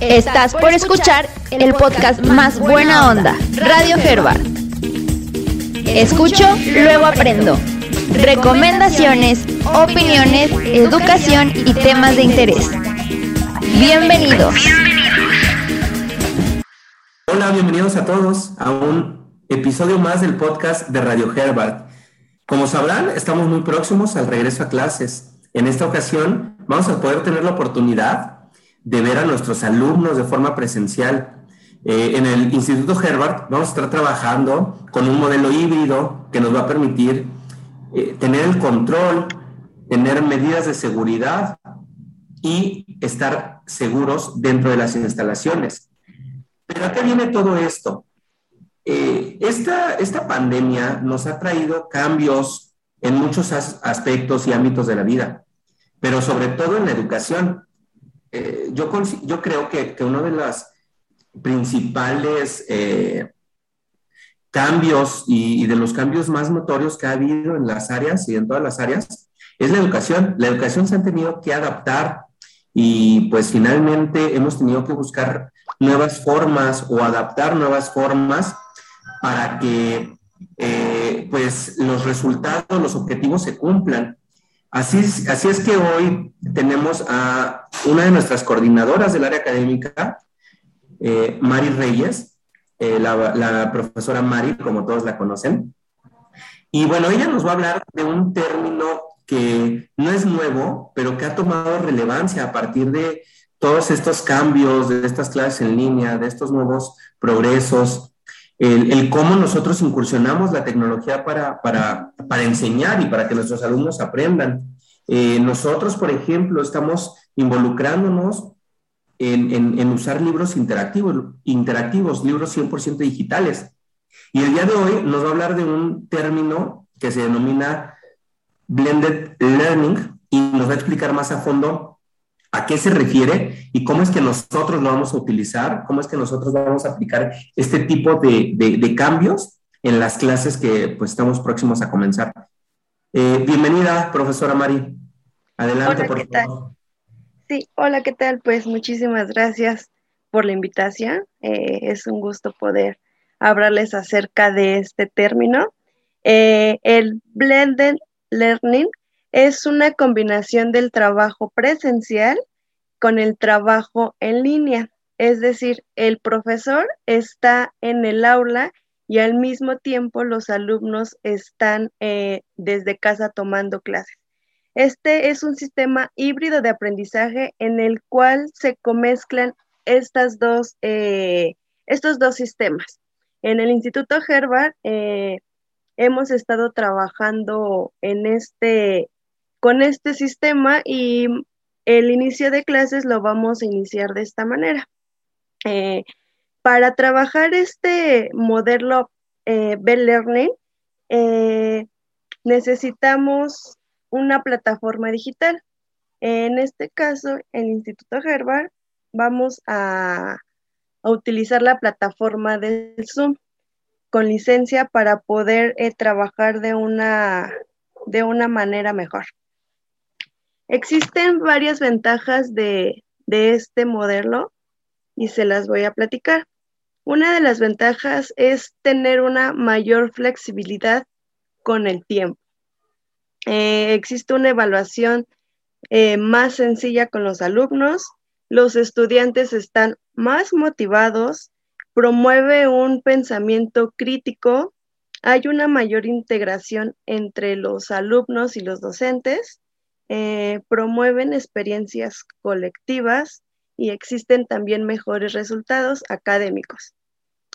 Estás por escuchar el podcast más buena onda, Radio Herbert. Escucho, luego aprendo. Recomendaciones, opiniones, educación y temas de interés. Bienvenidos. Hola, bienvenidos a todos a un episodio más del podcast de Radio Herbert. Como sabrán, estamos muy próximos al regreso a clases. En esta ocasión vamos a poder tener la oportunidad de ver a nuestros alumnos de forma presencial. Eh, en el Instituto Herbert vamos a estar trabajando con un modelo híbrido que nos va a permitir eh, tener el control, tener medidas de seguridad y estar seguros dentro de las instalaciones. Pero ¿a qué viene todo esto? Eh, esta, esta pandemia nos ha traído cambios en muchos aspectos y ámbitos de la vida, pero sobre todo en la educación. Eh, yo, creo que, uno de los principales eh, cambios y, de los cambios más notorios que ha habido en las áreas y en todas las áreas es la educación. La educación se ha tenido que adaptar y pues finalmente hemos tenido que buscar nuevas formas o adaptar nuevas formas para que eh, pues los resultados, los objetivos se cumplan. Así es, así es que hoy tenemos a una de nuestras coordinadoras del área académica, eh, Mari Reyes, eh, la, profesora Mari, como todos la conocen. Y bueno, ella nos va a hablar de un término que no es nuevo, pero que ha tomado relevancia a partir de todos estos cambios, de estas clases en línea, de estos nuevos progresos el, cómo nosotros incursionamos la tecnología para, para, para, enseñar y para que nuestros alumnos aprendan. Eh, nosotros, por ejemplo, estamos involucrándonos en, usar libros interactivos, libros 100% digitales. Y el día de hoy nos va a hablar de un término que se denomina blended learning y nos va a explicar más a fondo a qué se refiere y cómo es que nosotros lo vamos a utilizar, cómo es que nosotros vamos a aplicar este tipo de, cambios en las clases que pues estamos próximos a comenzar. Eh, bienvenida, profesora Mari. Adelante, por favor. Sí, hola, ¿qué tal? Pues muchísimas gracias por la invitación. Eh, es un gusto poder hablarles acerca de este término. Eh, el blended learning es una combinación del trabajo presencial con el trabajo en línea. Es decir, el profesor está en el aula y al mismo tiempo los alumnos están eh, desde casa tomando clases. Este es un sistema híbrido de aprendizaje en el cual se comezclan estas dos, eh, estos dos sistemas. En el Instituto Herbert eh, hemos estado trabajando en este con este sistema y el inicio de clases lo vamos a iniciar de esta manera. Eh, para trabajar este modelo eh, Bell Learning, eh, necesitamos una plataforma digital. En este caso, el Instituto Herbert, vamos a, utilizar la plataforma del Zoom con licencia para poder trabajar de una, de una manera mejor. Existen varias ventajas de, este modelo y se las voy a platicar. Una de las ventajas es tener una mayor flexibilidad con el tiempo. Eh, existe una evaluación eh, más sencilla con los alumnos, los estudiantes están más motivados, promueve un pensamiento crítico, hay una mayor integración entre los alumnos y los docentes, eh, promueven experiencias colectivas y existen también mejores resultados académicos.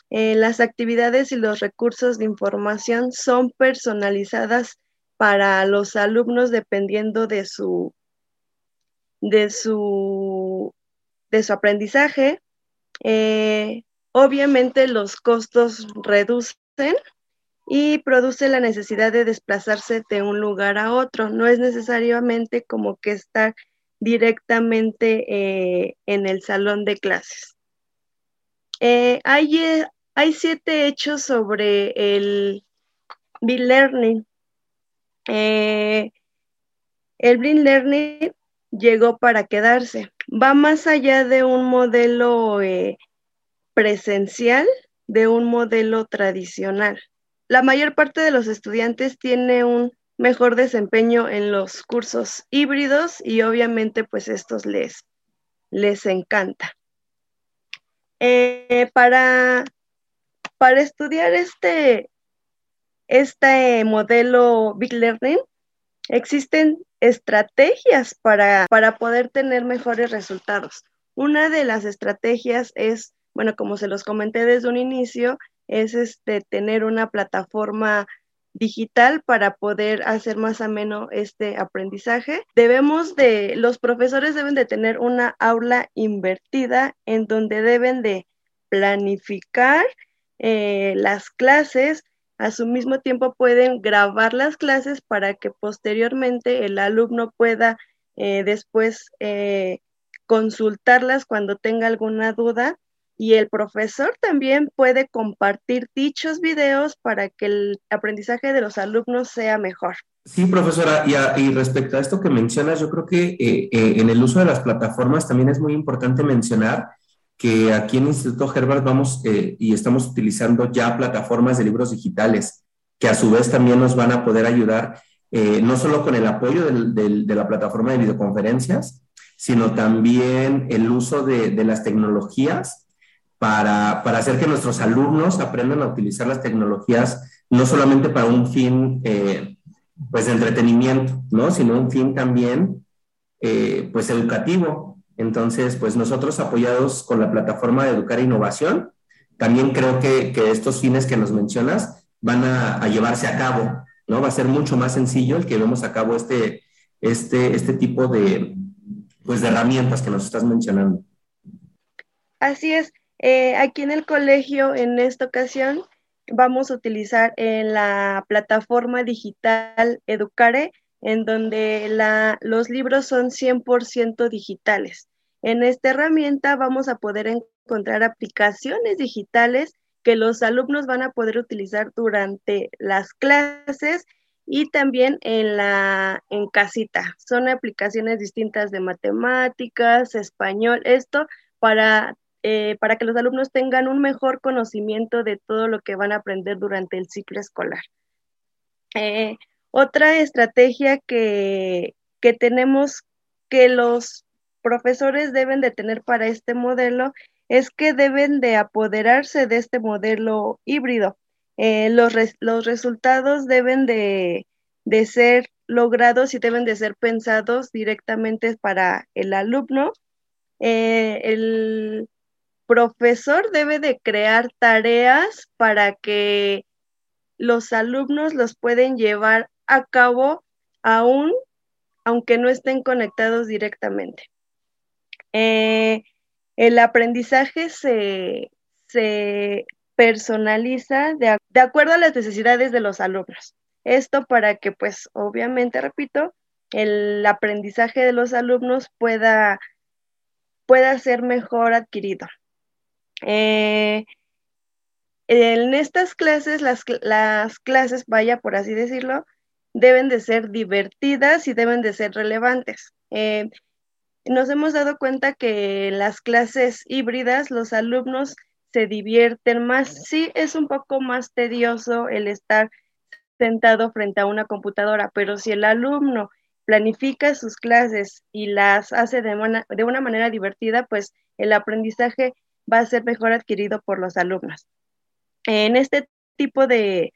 Eh, las actividades y los recursos de información son personalizadas para los alumnos dependiendo de su, de su, de su aprendizaje. Eh, obviamente los costos reducen y produce la necesidad de desplazarse de un lugar a otro. No es necesariamente como que estar directamente eh, en el salón de clases. Eh, hay, eh, hay, siete hechos sobre el Bill Learning. el Blind Learning llegó para quedarse. va más allá de un modelo eh, presencial, de un modelo tradicional. La mayor parte de los estudiantes tiene un mejor desempeño en los cursos híbridos y obviamente pues estos les, les encanta. Eh, para, para estudiar este, este modelo Big Learning, existen estrategias para, para poder tener mejores resultados. Una de las estrategias es, bueno, como se los comenté desde un inicio, es este, tener una plataforma digital para poder hacer más ameno este aprendizaje. Debemos de, los profesores deben de tener una aula invertida en donde deben de planificar eh, las clases, a su mismo tiempo pueden grabar las clases para que posteriormente el alumno pueda eh, después eh, consultarlas cuando tenga alguna duda y el profesor también puede compartir dichos videos para que el aprendizaje de los alumnos sea mejor. Sí, profesora, y, respecto a esto que mencionas, yo creo que eh, eh, en el uso de las plataformas también es muy importante mencionar que aquí en Instituto Herbert vamos eh, y estamos utilizando ya plataformas de libros digitales, que a su vez también nos van a poder ayudar no solo con el apoyo de la plataforma de videoconferencias, sino también el uso de, de las tecnologías para, para, hacer que nuestros alumnos aprendan a utilizar las tecnologías no solamente para un fin eh, pues de entretenimiento, ¿no? sino un fin también eh, pues educativo. Entonces, pues nosotros apoyados con la plataforma de Educar e Innovación, también creo que, estos fines que nos mencionas van a, a, llevarse a cabo, ¿no? Va a ser mucho más sencillo el que vemos a cabo este, este, este tipo de, pues, de herramientas que nos estás mencionando. Así es. Eh, aquí en el colegio, en esta ocasión, vamos a utilizar en la plataforma digital Educare, en donde los libros son 100% digitales. En esta herramienta vamos a poder encontrar aplicaciones digitales que los alumnos van a poder utilizar durante las clases y también en la en casita. Son aplicaciones distintas de matemáticas, español, esto para eh, para que los alumnos tengan un mejor conocimiento de todo lo que van a aprender durante el ciclo escolar. Eh, otra estrategia que, que tenemos que los profesores deben de tener para este modelo es que deben de apoderarse de este modelo híbrido. Eh, los, los, resultados deben de, de, ser logrados y deben de ser pensados directamente para el alumno. el, profesor debe de crear tareas para que los alumnos los pueden llevar a cabo aún aunque no estén conectados directamente. Eh, el aprendizaje se, personaliza de, de, acuerdo a las necesidades de los alumnos. Esto para que, pues, obviamente, repito, el aprendizaje de los alumnos pueda, pueda ser mejor adquirido. Eh, en estas clases, las, clases, vaya por así decirlo, deben de ser divertidas y deben de ser relevantes. Eh, nos hemos dado cuenta que en las clases híbridas los alumnos se divierten más. Sí, es un poco más tedioso el estar sentado frente a una computadora, pero si el alumno planifica sus clases y las hace de, de una manera divertida, pues el aprendizaje va a ser mejor adquirido por los alumnos. En este tipo de,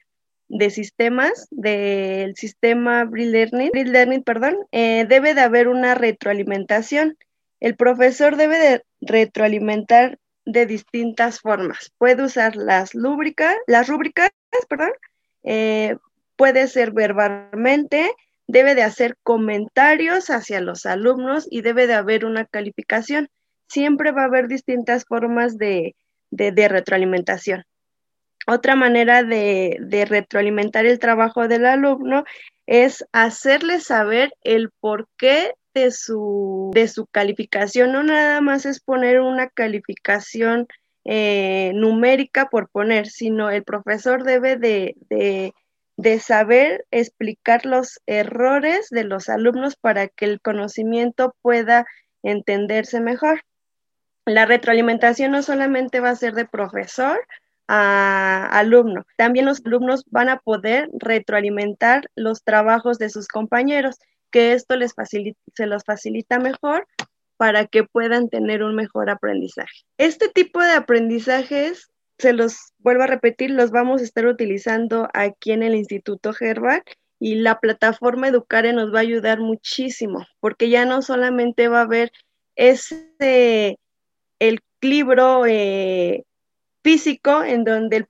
sistemas, del sistema Braille Learning, Learning perdón, eh, debe de haber una retroalimentación. El profesor debe de retroalimentar de distintas formas. Puede usar las, lúbricas, las rúbricas, perdón, eh, puede ser verbalmente, debe de hacer comentarios hacia los alumnos y debe de haber una calificación siempre va a haber distintas formas de, retroalimentación. Otra manera de, retroalimentar el trabajo del alumno es hacerle saber el porqué de su, de su calificación. No nada más es poner una calificación eh, numérica por poner, sino el profesor debe de, de saber explicar los errores de los alumnos para que el conocimiento pueda entenderse mejor. La retroalimentación no solamente va a ser de profesor a alumno, también los alumnos van a poder retroalimentar los trabajos de sus compañeros, que esto les se los facilita mejor para que puedan tener un mejor aprendizaje. Este tipo de aprendizajes, se los vuelvo a repetir, los vamos a estar utilizando aquí en el Instituto Herbal y la plataforma Educare nos va a ayudar muchísimo, porque ya no solamente va a haber ese, el libro eh, físico en donde, el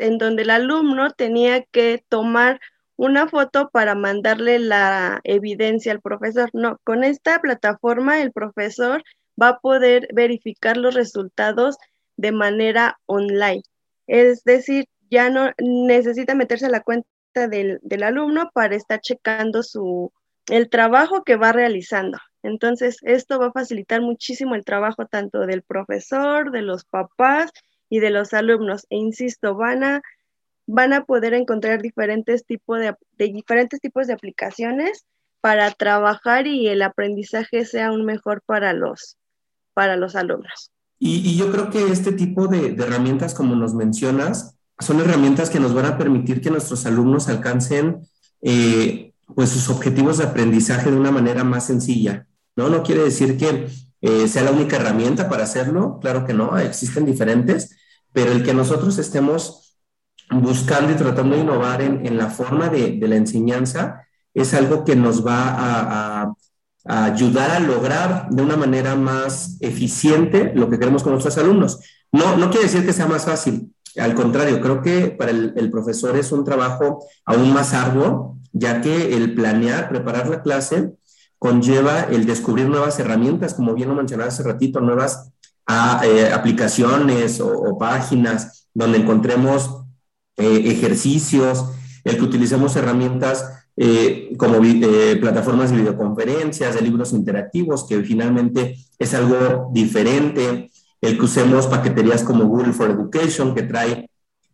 en donde el alumno tenía que tomar una foto para mandarle la evidencia al profesor. No, con esta plataforma el profesor va a poder verificar los resultados de manera online. Es decir, ya no necesita meterse a la cuenta del, alumno para estar checando su, el trabajo que va realizando. Entonces, esto va a facilitar muchísimo el trabajo tanto del profesor, de los papás y de los alumnos. E insisto, van a, van a poder encontrar diferentes, tipos de, diferentes tipos de aplicaciones para trabajar y el aprendizaje sea aún mejor para los, para los alumnos. Y, yo creo que este tipo de, de herramientas, como nos mencionas, son herramientas que nos van a permitir que nuestros alumnos alcancen eh, pues sus objetivos de aprendizaje de una manera más sencilla. No, no quiere decir que eh, sea la única herramienta para hacerlo, claro que no, existen diferentes, pero el que nosotros estemos buscando y tratando de innovar en, la forma de, la enseñanza es algo que nos va a, a, ayudar a lograr de una manera más eficiente lo que queremos con nuestros alumnos. No, no quiere decir que sea más fácil, al contrario, creo que para el, profesor es un trabajo aún más arduo, ya que el planear, preparar la clase, conlleva el descubrir nuevas herramientas, como bien lo mencionaba hace ratito, nuevas ah, eh, aplicaciones o, páginas donde encontremos eh, ejercicios, el que utilicemos herramientas eh, como plataformas de videoconferencias, de libros interactivos, que finalmente es algo diferente, el que usemos paqueterías como Google for Education, que trae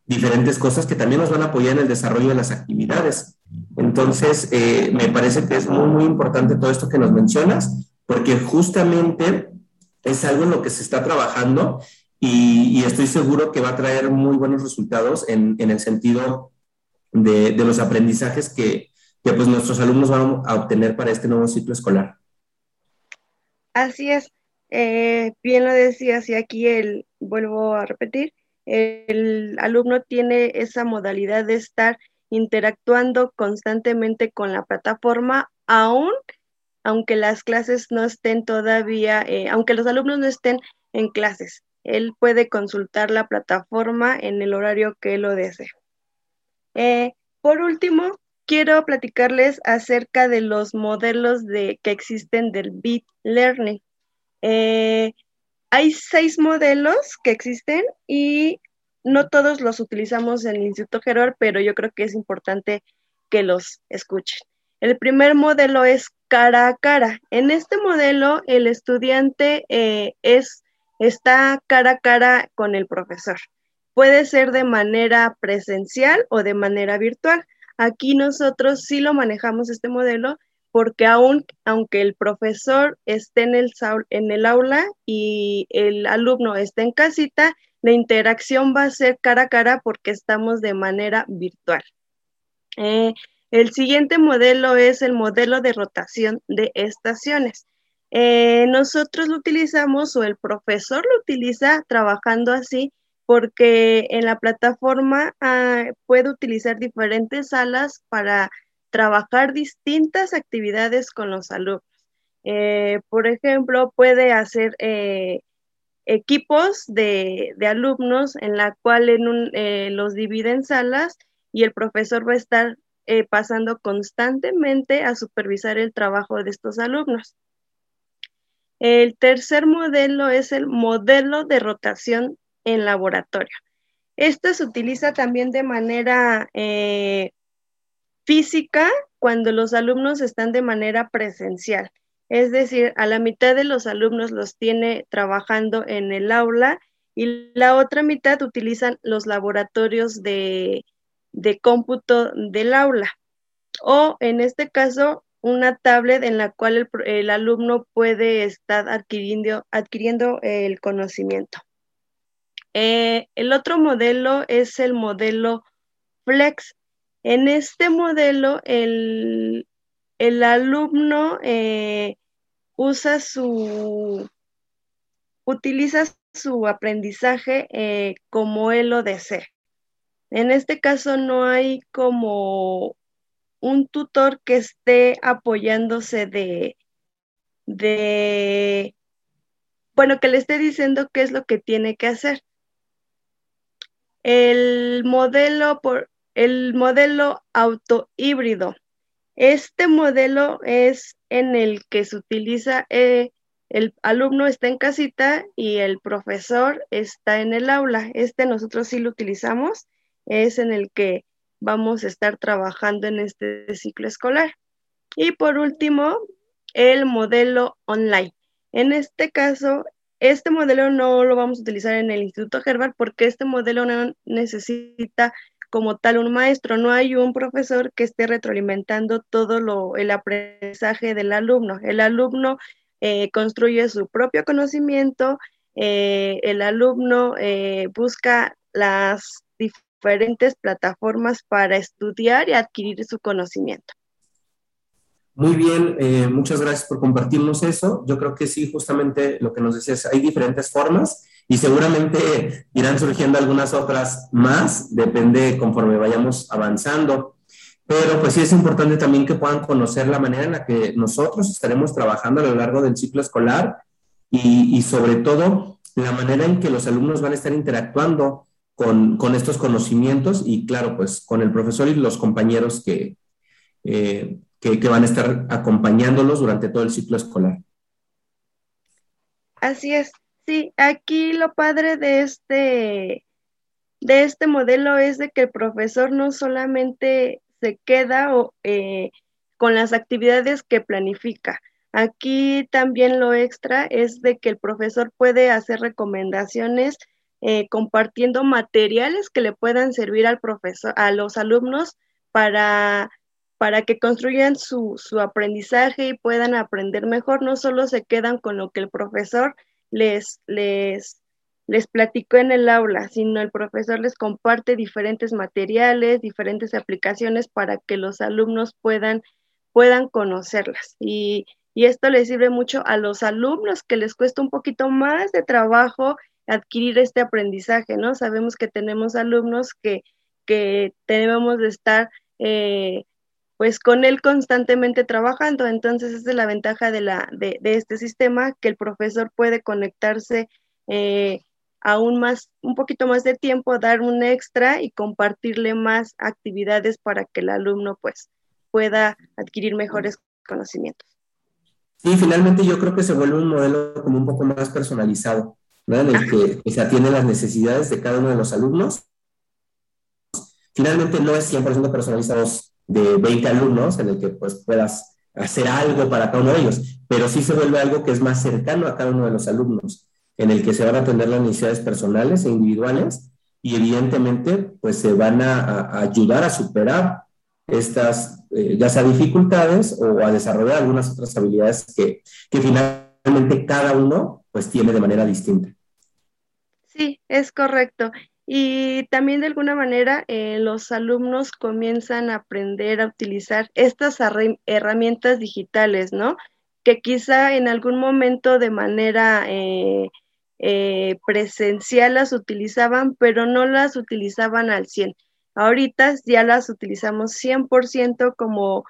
diferentes cosas que también nos van a apoyar en el desarrollo de las actividades. Entonces, eh, me parece que es muy, muy importante todo esto que nos mencionas, porque justamente es algo en lo que se está trabajando y, estoy seguro que va a traer muy buenos resultados en, el sentido de, los aprendizajes que, que pues nuestros alumnos van a obtener para este nuevo ciclo escolar. Así es. Eh, bien lo decías y aquí el, vuelvo a repetir, el alumno tiene esa modalidad de estar interactuando constantemente con la plataforma, aún aunque las clases no estén todavía, eh, aunque los alumnos no estén en clases. Él puede consultar la plataforma en el horario que lo desee. Eh, por último, quiero platicarles acerca de los modelos de, que existen del Bit Learning. Eh, hay seis modelos que existen y no todos los utilizamos en el Instituto Gerard, pero yo creo que es importante que los escuchen. El primer modelo es cara a cara. En este modelo, el estudiante eh, es, está cara a cara con el profesor. Puede ser de manera presencial o de manera virtual. Aquí nosotros sí lo manejamos este modelo porque aunque el profesor esté en el, en el aula y el alumno esté en casita, la interacción va a ser cara a cara porque estamos de manera virtual. Eh, el siguiente modelo es el modelo de rotación de estaciones. Eh, nosotros lo utilizamos o el profesor lo utiliza trabajando así porque en la plataforma ah, puede utilizar diferentes salas para trabajar distintas actividades con los alumnos. Eh, por ejemplo, puede hacer equipos de, alumnos en la cual en eh, los divide en salas y el profesor va a estar pasando constantemente a supervisar el trabajo de estos alumnos. El tercer modelo es el modelo de rotación en laboratorio. Este se utiliza también de manera física cuando los alumnos están de manera presencial. Es decir, a la mitad de los alumnos los tiene trabajando en el aula y la otra mitad utilizan los laboratorios de, cómputo del aula. O en este caso, una tablet en la cual el, alumno puede estar adquiriendo, adquiriendo el conocimiento. Eh, el otro modelo es el modelo Flex. En este modelo, el, alumno eh, usa su, utiliza su aprendizaje eh, como él lo desee. En este caso no hay como un tutor que esté apoyándose de, de, bueno, que le esté diciendo qué es lo que tiene que hacer. El modelo por el modelo auto híbrido. Este modelo es en el que se utiliza eh, el alumno está en casita y el profesor está en el aula. Este nosotros sí lo utilizamos, es en el que vamos a estar trabajando en este ciclo escolar. Y por último, el modelo online. En este caso, este modelo no lo vamos a utilizar en el Instituto Herbert porque este modelo no necesita como tal un maestro, no hay un profesor que esté retroalimentando todo lo, el aprendizaje del alumno. El alumno eh, construye su propio conocimiento, eh, el alumno eh, busca las diferentes plataformas para estudiar y adquirir su conocimiento. Muy bien, muchas gracias por compartirnos eso. Yo creo que sí, justamente lo que nos decías, hay diferentes formas y seguramente irán surgiendo algunas otras más, depende conforme vayamos avanzando. Pero pues sí es importante también que puedan conocer la manera en la que nosotros estaremos trabajando a lo largo del ciclo escolar y, y sobre todo la manera en que los alumnos van a estar interactuando con, con, estos conocimientos y claro, pues con el profesor y los compañeros que, eh, que, que, van a estar acompañándolos durante todo el ciclo escolar. Así es, sí, aquí lo padre de este, de este modelo es de que el profesor no solamente se queda eh, con las actividades que planifica, Aquí también lo extra es de que el profesor puede hacer recomendaciones eh, compartiendo materiales que le puedan servir al profesor, a los alumnos para, para que construyan su, su aprendizaje y puedan aprender mejor. No solo se quedan con lo que el profesor les, les, les platicó en el aula, sino el profesor les comparte diferentes materiales, diferentes aplicaciones para que los alumnos puedan, puedan conocerlas. Y, y esto les sirve mucho a los alumnos que les cuesta un poquito más de trabajo adquirir este aprendizaje, ¿no? Sabemos que tenemos alumnos que, que tenemos de estar eh, pues con él constantemente trabajando, entonces esa es la ventaja de, la, de, este sistema, que el profesor puede conectarse eh, aún más, un poquito más de tiempo, dar un extra y compartirle más actividades para que el alumno pues pueda adquirir mejores conocimientos. Sí, finalmente yo creo que se vuelve un modelo como un poco más personalizado en el que, se atienden las necesidades de cada uno de los alumnos. Finalmente no es 100% personalizados de 20 alumnos en el que pues puedas hacer algo para cada uno de ellos, pero sí se vuelve algo que es más cercano a cada uno de los alumnos, en el que se van a atender las necesidades personales e individuales y evidentemente pues se van a, ayudar a superar estas, eh, ya sea dificultades o a desarrollar algunas otras habilidades que, que finalmente cada uno pues tiene de manera distinta. Sí, es correcto. Y también de alguna manera eh, los alumnos comienzan a aprender a utilizar estas herramientas digitales, ¿no? Que quizá en algún momento de manera eh, eh, presencial las utilizaban, pero no las utilizaban al 100. Ahorita ya las utilizamos 100% como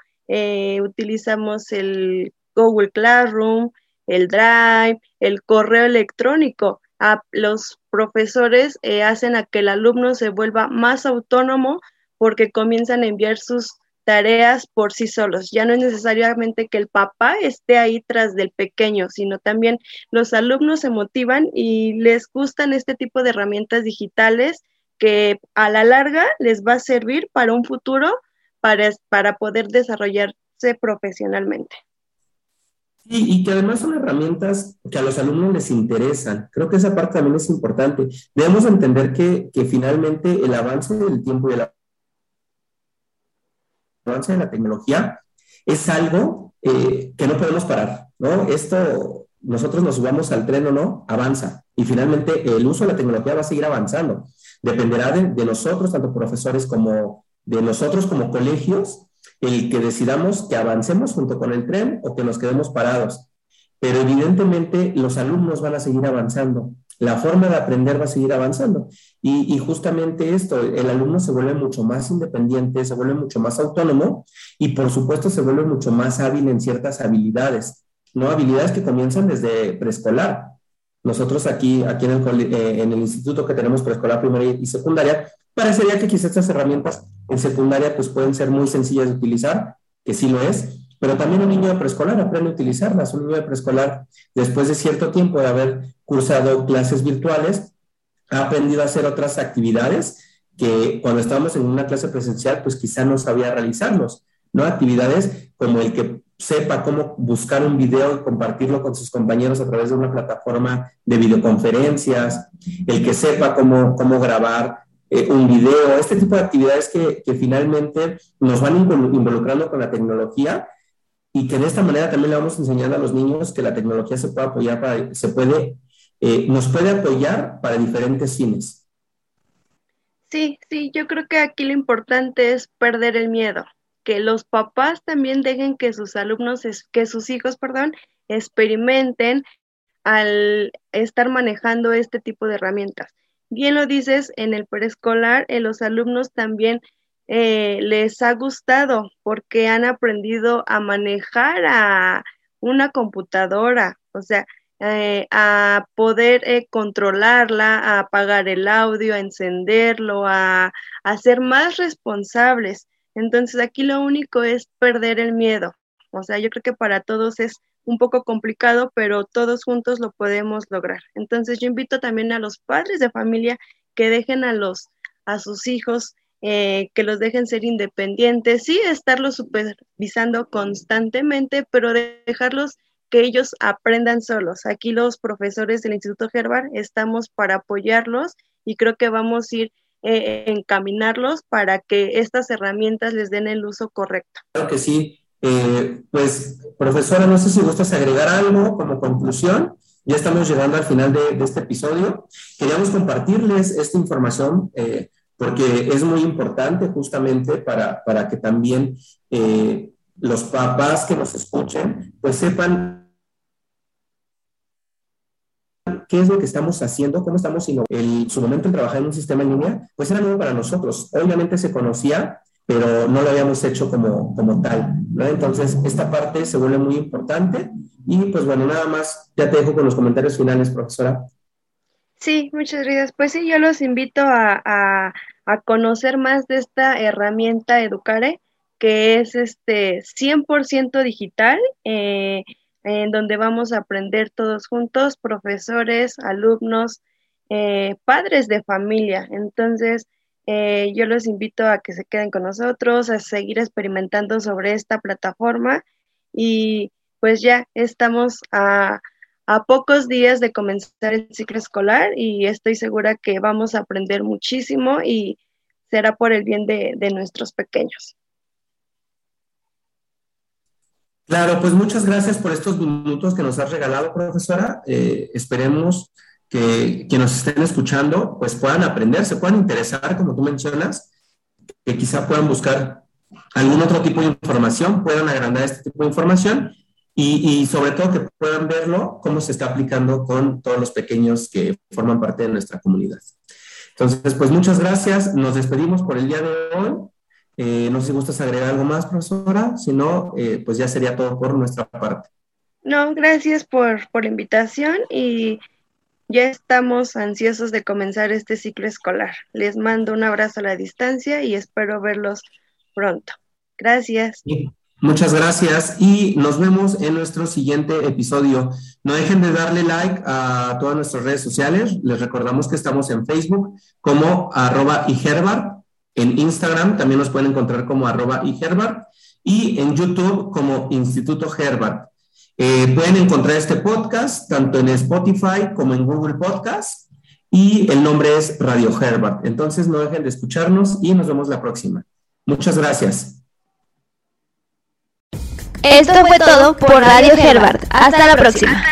utilizamos el Google Classroom, el Drive, el correo electrónico. A los profesores eh, hacen a que el alumno se vuelva más autónomo porque comienzan a enviar sus tareas por sí solos. Ya no es necesariamente que el papá esté ahí tras del pequeño, sino también los alumnos se motivan y les gustan este tipo de herramientas digitales que a la larga les va a servir para un futuro, para, para poder desarrollarse profesionalmente. Y, que además son herramientas que a los alumnos les interesan. Creo que esa parte también es importante. Debemos entender que, que finalmente el avance del tiempo y el avance de la tecnología es algo eh, que no podemos parar, ¿no? Esto, nosotros nos subamos al tren o no, avanza. Y finalmente el uso de la tecnología va a seguir avanzando. Dependerá de, de nosotros, tanto profesores como de nosotros como colegios, el que decidamos que avancemos junto con el tren o que nos quedemos parados. Pero evidentemente los alumnos van a seguir avanzando la forma de aprender va a seguir avanzando. Y, justamente esto, el alumno se vuelve mucho más independiente, se vuelve mucho más autónomo y por supuesto se vuelve mucho más hábil en ciertas habilidades, ¿no? Habilidades que comienzan desde preescolar. Nosotros aquí, aquí en el, eh, instituto que tenemos preescolar, primaria y secundaria, parecería que quizás estas herramientas en secundaria pues pueden ser muy sencillas de utilizar, que sí lo es, pero también un niño de preescolar aprende a utilizarlas. Un niño de preescolar, después de cierto tiempo de haber cursado clases virtuales, ha aprendido a hacer otras actividades que cuando estábamos en una clase presencial, pues quizá no sabía realizarlos, ¿no? Actividades como el que sepa cómo buscar un video y compartirlo con sus compañeros a través de una plataforma de videoconferencias, el que sepa cómo, cómo grabar eh, un video, este tipo de actividades que, finalmente nos van involucrando con la tecnología y que de esta manera también le vamos enseñando a los niños que la tecnología se puede apoyar para, se puede, eh, nos puede apoyar para diferentes fines. Sí, sí, yo creo que aquí lo importante es perder el miedo, que los papás también dejen que sus alumnos, que sus hijos, perdón, experimenten al estar manejando este tipo de herramientas. Bien lo dices, en el preescolar, en los alumnos también eh, les ha gustado porque han aprendido a manejar a una computadora, o sea, eh, a poder eh, controlarla, a apagar el audio, a encenderlo, a, a ser más responsables. Entonces aquí lo único es perder el miedo. O sea, yo creo que para todos es un poco complicado, pero todos juntos lo podemos lograr. Entonces yo invito también a los padres de familia que dejen a los a sus hijos eh, que los dejen ser independientes, sí, estarlos supervisando constantemente, pero dejarlos que ellos aprendan solos. Aquí los profesores del Instituto Herbert estamos para apoyarlos y creo que vamos a ir eh, encaminarlos para que estas herramientas les den el uso correcto. Claro que sí. Eh, pues, profesora, no sé si gustas agregar algo como conclusión. Ya estamos llegando al final de, este episodio. Queríamos compartirles esta información porque es muy importante justamente para, para que también eh, los papás que nos escuchen, pues sepan qué es lo que estamos haciendo, cómo estamos en su momento en trabajar en un sistema en línea, pues era nuevo para nosotros. Obviamente se conocía, pero no lo habíamos hecho como, como tal. ¿no? Entonces, esta parte se vuelve muy importante. Y pues bueno, nada más, ya te dejo con los comentarios finales, profesora. Sí, muchas gracias. Pues sí, yo los invito a, conocer más de esta herramienta Educare, que es este 100% digital, eh, en donde vamos a aprender todos juntos, profesores, alumnos, eh, padres de familia. Entonces, eh, yo los invito a que se queden con nosotros, a seguir experimentando sobre esta plataforma y pues ya estamos a a pocos días de comenzar el ciclo escolar y estoy segura que vamos a aprender muchísimo y será por el bien de, nuestros pequeños. Claro, pues muchas gracias por estos minutos que nos has regalado, profesora. Eh, esperemos que quienes nos estén escuchando pues puedan aprender, se puedan interesar, como tú mencionas, que quizá puedan buscar algún otro tipo de información, puedan agrandar este tipo de información y, sobre todo que puedan verlo cómo se está aplicando con todos los pequeños que forman parte de nuestra comunidad. Entonces, pues muchas gracias. Nos despedimos por el día de hoy. Eh, no sé si gustas agregar algo más, profesora. Si no, eh, pues ya sería todo por nuestra parte. No, gracias por, por la invitación y ya estamos ansiosos de comenzar este ciclo escolar. Les mando un abrazo a la distancia y espero verlos pronto. Gracias. Muchas gracias y nos vemos en nuestro siguiente episodio. No dejen de darle like a todas nuestras redes sociales. Les recordamos que estamos en Facebook como arroba iherbar, en Instagram también nos pueden encontrar como arroba iherbar y en YouTube como Instituto Herbert. Eh, pueden encontrar este podcast tanto en Spotify como en Google Podcast y el nombre es Radio Herbert. Entonces no dejen de escucharnos y nos vemos la próxima. Muchas gracias. Esto fue todo por Radio Herbert. Hasta la próxima.